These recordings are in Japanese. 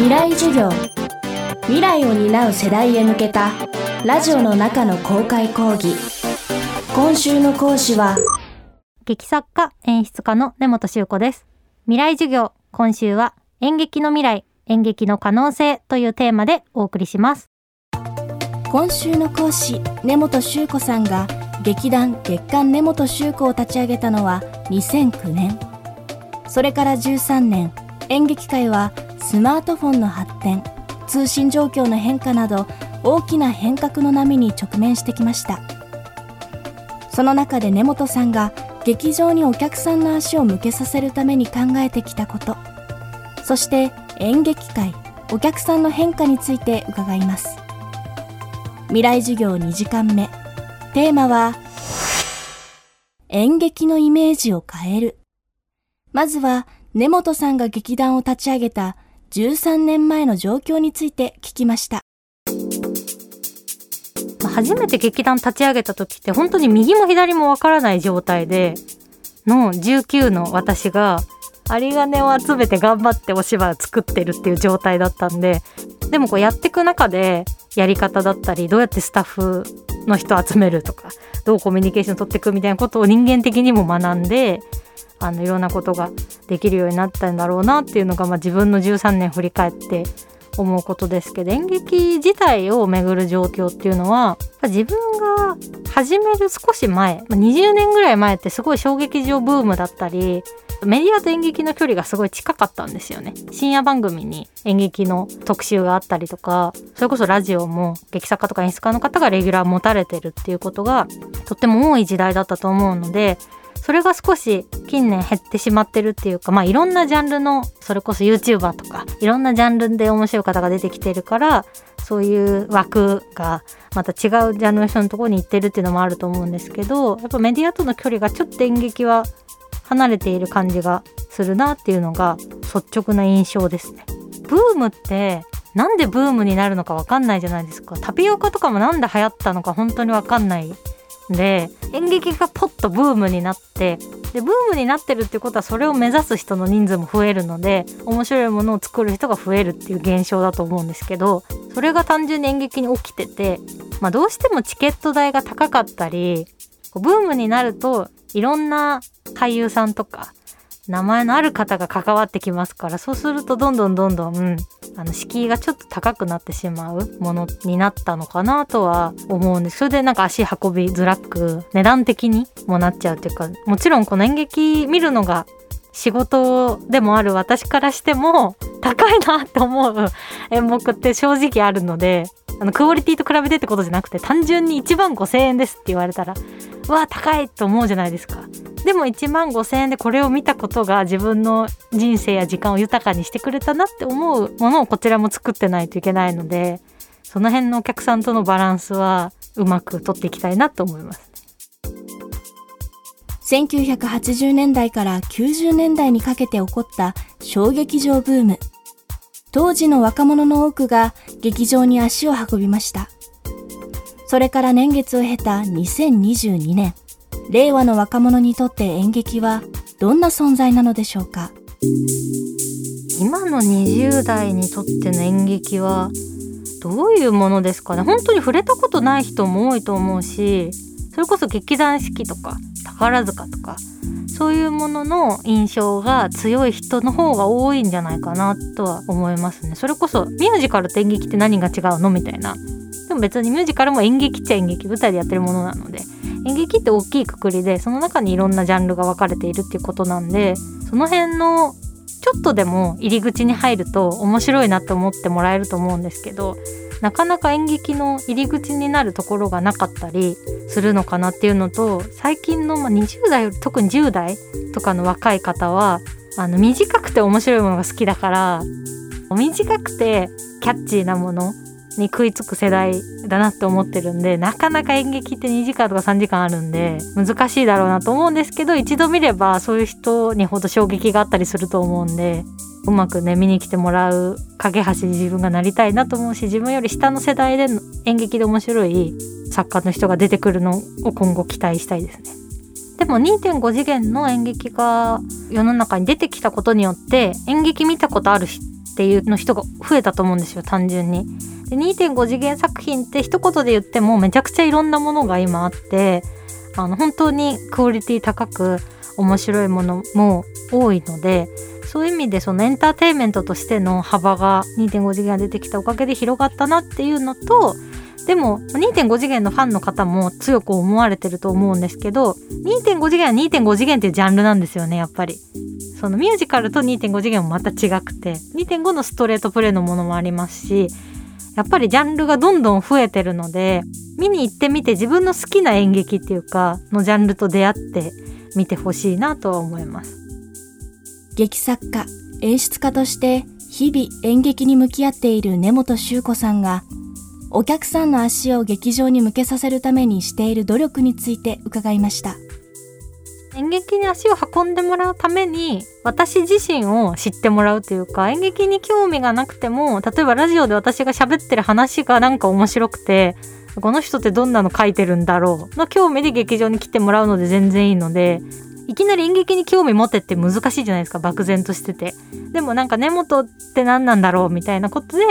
未来授業。未来を担う世代へ向けたラジオの中の公開講義。今週の講師は劇作家演出家の根本修子です。未来授業今週は演劇の未来演劇の可能性というテーマでお送りします。今週の講師根本修子さんが劇団月刊根本修子を立ち上げたのは2009年。それから13年。演劇界はスマートフォンの発展通信状況の変化など大きな変革の波に直面してきました。その中で根本さんが劇場にお客さんの足を向けさせるために考えてきたこと。そして演劇界お客さんの変化について伺います。未来授業2時間目。テーマは演劇のイメージを変える。まずは根本さんが劇団を立ち上げた13年前の状況について聞きました。初めて劇団立ち上げた時って本当に右も左もわからない状態での19の私が有金を集めて頑張ってお芝居を作ってるっていう状態だったんででもこうやっていく中でやり方だったりどうやってスタッフの人集めるとかどうコミュニケーション取っていくみたいなことを人間的にも学んであのいろんなことができるようになったんだろうなっていうのが、まあ、自分の13年振り返って思うことですけど演劇自体をめぐる状況っていうのは自分が始める少し前20年ぐらい前ってすごい小劇場ブームだったりメディアと演劇の距離がすごい近かったんですよね。深夜番組に演劇の特集があったりとかそれこそラジオも劇作家とか演出家の方がレギュラー持たれてるっていうことがとっても多い時代だったと思うのでそれが少し近年減ってしまってるっていうかまあいろんなジャンルのそれこそ YouTuber とかいろんなジャンルで面白い方が出てきてるからそういう枠がまた違うジャンルの人のところに行ってるっていうのもあると思うんですけどやっぱメディアとの距離がちょっと演劇は離れている感じがするなっていうのが率直な印象ですね。ブームってなんでブームになるのかわかんないじゃないですか。タピオカとかもなんで流行ったのか本当にわかんないで演劇がポッとブームになってでブームになってるってことはそれを目指す人の人数も増えるので面白いものを作る人が増えるっていう現象だと思うんですけどそれが単純に演劇に起きてて、まあ、どうしてもチケット代が高かったりブームになるといろんな俳優さんとか名前のある方が関わってきますからそうするとどんどんどんどん、うん、あの敷居がちょっと高くなってしまうものになったのかなとは思うんです。それでなんか足運びづらく値段的にもなっちゃうっていうかもちろんこの演劇見るのが仕事でもある私からしても高いなって思う演目って正直あるのであのクオリティと比べてってことじゃなくて単純に1万5,000円ですって言われたらわ高いと思うじゃないですかでも1万5,000円でこれを見たことが自分の人生や時間を豊かにしてくれたなって思うものをこちらも作ってないといけないのでその辺のお客さんとのバランスはうまく取っていきたいなと思います。1980年代から90年代にかけて起こった小劇場ブーム。当時の若者の多くが劇場に足を運びました。それから年月を経た2022年、令和の若者にとって演劇はどんな存在なのでしょうか？今の20代にとっての演劇はどういうものですかね？本当に触れたことない人も多いと思うしそれこそ劇団四季とか宝塚とかそういうものの印象が強い人の方が多いんじゃないかなとは思いますねそれこそミュージカルと演劇って何が違うのみたいなでも別にミュージカルも演劇っちゃ演劇舞台でやってるものなので演劇って大きいくくりでその中にいろんなジャンルが分かれているっていうことなんでその辺のちょっとでも入り口に入ると面白いなって思ってもらえると思うんですけどなかなか演劇の入り口になるところがなかったりするのかなっていうのと最近の20代特に10代とかの若い方はあの短くて面白いものが好きだから短くてキャッチーなものに食いつく世代だなって思ってるんでなかなか演劇って2時間とか3時間あるんで難しいだろうなと思うんですけど一度見ればそういう人にほど衝撃があったりすると思うんでうまくね見に来てもらう架け橋に自分がなりたいなと思うし自分より下の世代で演劇で面白い作家の人が出てくるのを今後期待したいですね。でも2.5次元の演劇が世の中に出てきたことによって演劇見たことあるっていうの人が増えたと思うんですよ単純に。で2.5次元作品って一言で言ってもめちゃくちゃいろんなものが今あってあの本当にクオリティ高く面白いものも多いのでそういう意味でそのエンターテインメントとしての幅が2.5次元が出てきたおかげで広がったなっていうのとでも2.5次元のファンの方も強く思われてると思うんですけど2.5次元は2.5次元っていうジャンルなんですよねやっぱり。そのミュージカルと2.5次元もまた違くて2.5のストレートプレイのものもありますしやっぱりジャンルがどんどん増えてるので見に行ってみて自分の好きな演劇っていうかのジャンルと出会って見てほしいなとは思います。劇作家演出家として日々演劇に向き合っている根本周子さんがお客さんの足を劇場に向けさせるためにしている努力について伺いました。演劇に足を運んでもらうために私自身を知ってもらうというか演劇に興味がなくても例えばラジオで私が喋ってる話がなんか面白くてこの人ってどんなの書いてるんだろうの興味で劇場に来てもらうので全然いいのでいきなり演劇に興味持てって難しいじゃないですか漠然としてて。でもなんか根元って何なんだろうみたいなことで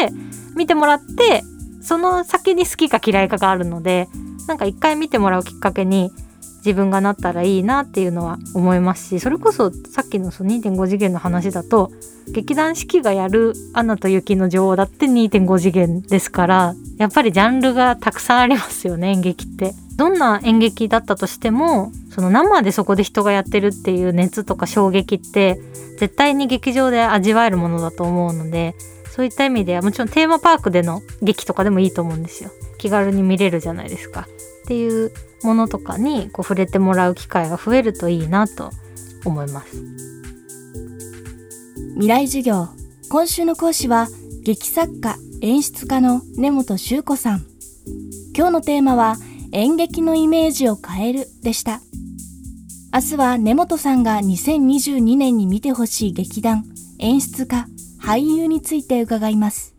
見てもらってその先に好きか嫌いかがあるのでなんか一回見てもらうきっかけに自分がなったらいいなっていうのは思いますしそれこそさっきのその2.5次元の話だと劇団四季がやる「アナと雪の女王」だって2.5次元ですからやっぱりジャンルがたくさんありますよね演劇って。どんな演劇だったとしてもその生でそこで人がやってるっていう熱とか衝撃って絶対に劇場で味わえるものだと思うのでそういった意味ではもちろんテーマパークでの劇とかでもいいと思うんですよ。気軽に見れるじゃないですか。っていうものとかにこう触れてもらう機会が増えるといいなと思います。未来授業今週の講師は劇作家演出家の根本修子さん。今日のテーマは演劇のイメージを変えるでした。明日は根本さんが2022年に見てほしい劇団演出家俳優について伺います。